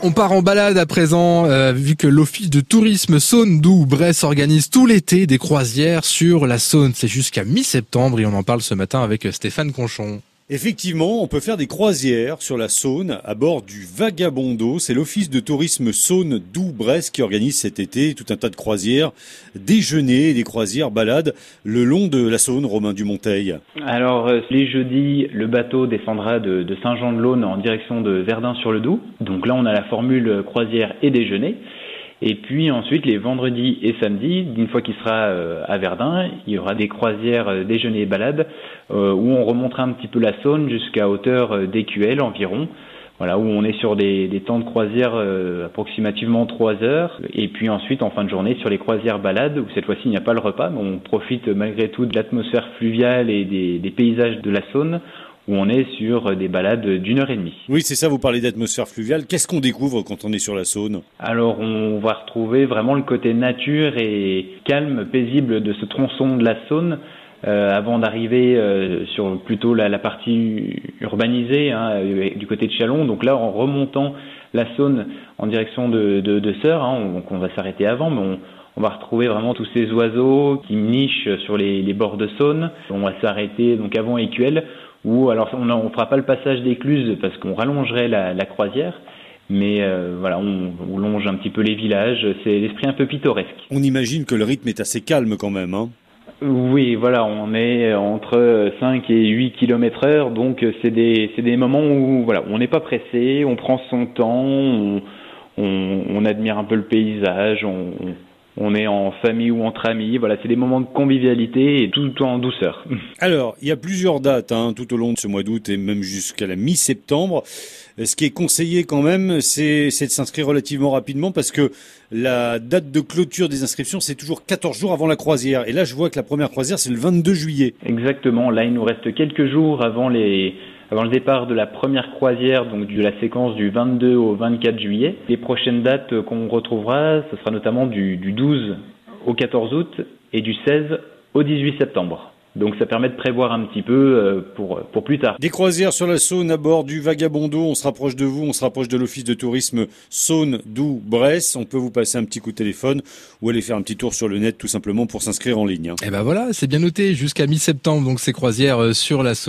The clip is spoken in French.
On part en balade à présent, euh, vu que l'office de tourisme Saône-Doubs-Bresse organise tout l'été des croisières sur la Saône. C'est jusqu'à mi-septembre et on en parle ce matin avec Stéphane Conchon. Effectivement, on peut faire des croisières sur la Saône à bord du Vagabondo. C'est l'office de tourisme Saône Doubs-Bresse qui organise cet été tout un tas de croisières, déjeuners, des croisières, balades le long de la Saône, Romain Dumonteil. Alors, euh, les jeudis, le bateau descendra de, de Saint-Jean-de-Laune en direction de Verdun-sur-le-Doubs. Donc là, on a la formule croisière et déjeuner. Et puis ensuite, les vendredis et samedis, une fois qu'il sera euh, à Verdun, il y aura des croisières euh, déjeuner et balades euh, où on remontera un petit peu la Saône jusqu'à hauteur d'EQL environ. Voilà, où on est sur des, des temps de croisière approximativement 3 heures. Et puis ensuite, en fin de journée, sur les croisières balades, où cette fois-ci il n'y a pas le repas, mais on profite malgré tout de l'atmosphère fluviale et des, des paysages de la Saône où on est sur des balades d'une heure et demie. Oui, c'est ça, vous parlez d'atmosphère fluviale. Qu'est-ce qu'on découvre quand on est sur la Saône? Alors, on va retrouver vraiment le côté nature et calme, paisible de ce tronçon de la Saône. Euh, avant d'arriver euh, sur plutôt la, la partie urbanisée hein, euh, du côté de Chalon. Donc là, en remontant la Saône en direction de, de, de Sœur, hein, on, donc on va s'arrêter avant, mais on, on va retrouver vraiment tous ces oiseaux qui nichent sur les, les bords de Saône. On va s'arrêter donc avant Écuelle ou alors on ne fera pas le passage d'écluse parce qu'on rallongerait la, la, croisière. Mais euh, voilà, on, on, longe un petit peu les villages. C'est l'esprit un peu pittoresque. On imagine que le rythme est assez calme quand même. Hein oui, voilà, on est entre 5 et 8 km heure, donc c'est des, des moments où voilà, on n'est pas pressé, on prend son temps, on, on, on admire un peu le paysage, on, on est en famille ou entre amis. Voilà, c'est des moments de convivialité et tout en douceur. Alors, il y a plusieurs dates hein, tout au long de ce mois d'août et même jusqu'à la mi-septembre. Ce qui est conseillé quand même, c'est de s'inscrire relativement rapidement parce que la date de clôture des inscriptions, c'est toujours 14 jours avant la croisière. Et là, je vois que la première croisière, c'est le 22 juillet. Exactement. Là, il nous reste quelques jours avant les avant le départ de la première croisière, donc de la séquence du 22 au 24 juillet. Les prochaines dates qu'on retrouvera, ce sera notamment du, du 12 au 14 août et du 16 au 18 septembre. Donc ça permet de prévoir un petit peu euh, pour, pour plus tard. Des croisières sur la Saône à bord du Vagabondo, on se rapproche de vous, on se rapproche de l'office de tourisme Saône, Doubs, Bresse. On peut vous passer un petit coup de téléphone ou aller faire un petit tour sur le net tout simplement pour s'inscrire en ligne. Et eh ben voilà, c'est bien noté jusqu'à mi-septembre donc ces croisières euh, sur la Saône.